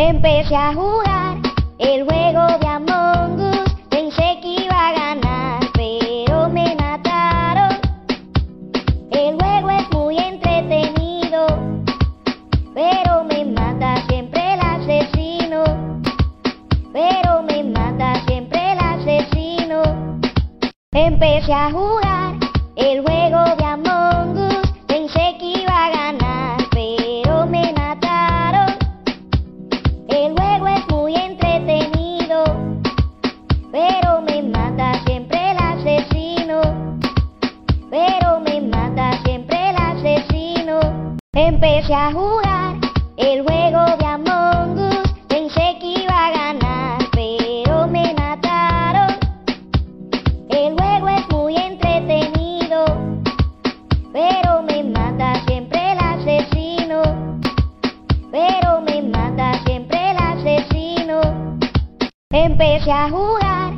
Empecé a jugar el juego de Among Us, pensé que iba a ganar, pero me mataron. El juego es muy entretenido, pero me mata siempre el asesino. Pero me mata siempre el asesino. Empecé a jugar el juego Empecé a jugar el juego de Among Us, pensé que iba a ganar, pero me mataron. El juego es muy entretenido, pero me mata siempre el asesino. Pero me mata siempre el asesino. Empecé a jugar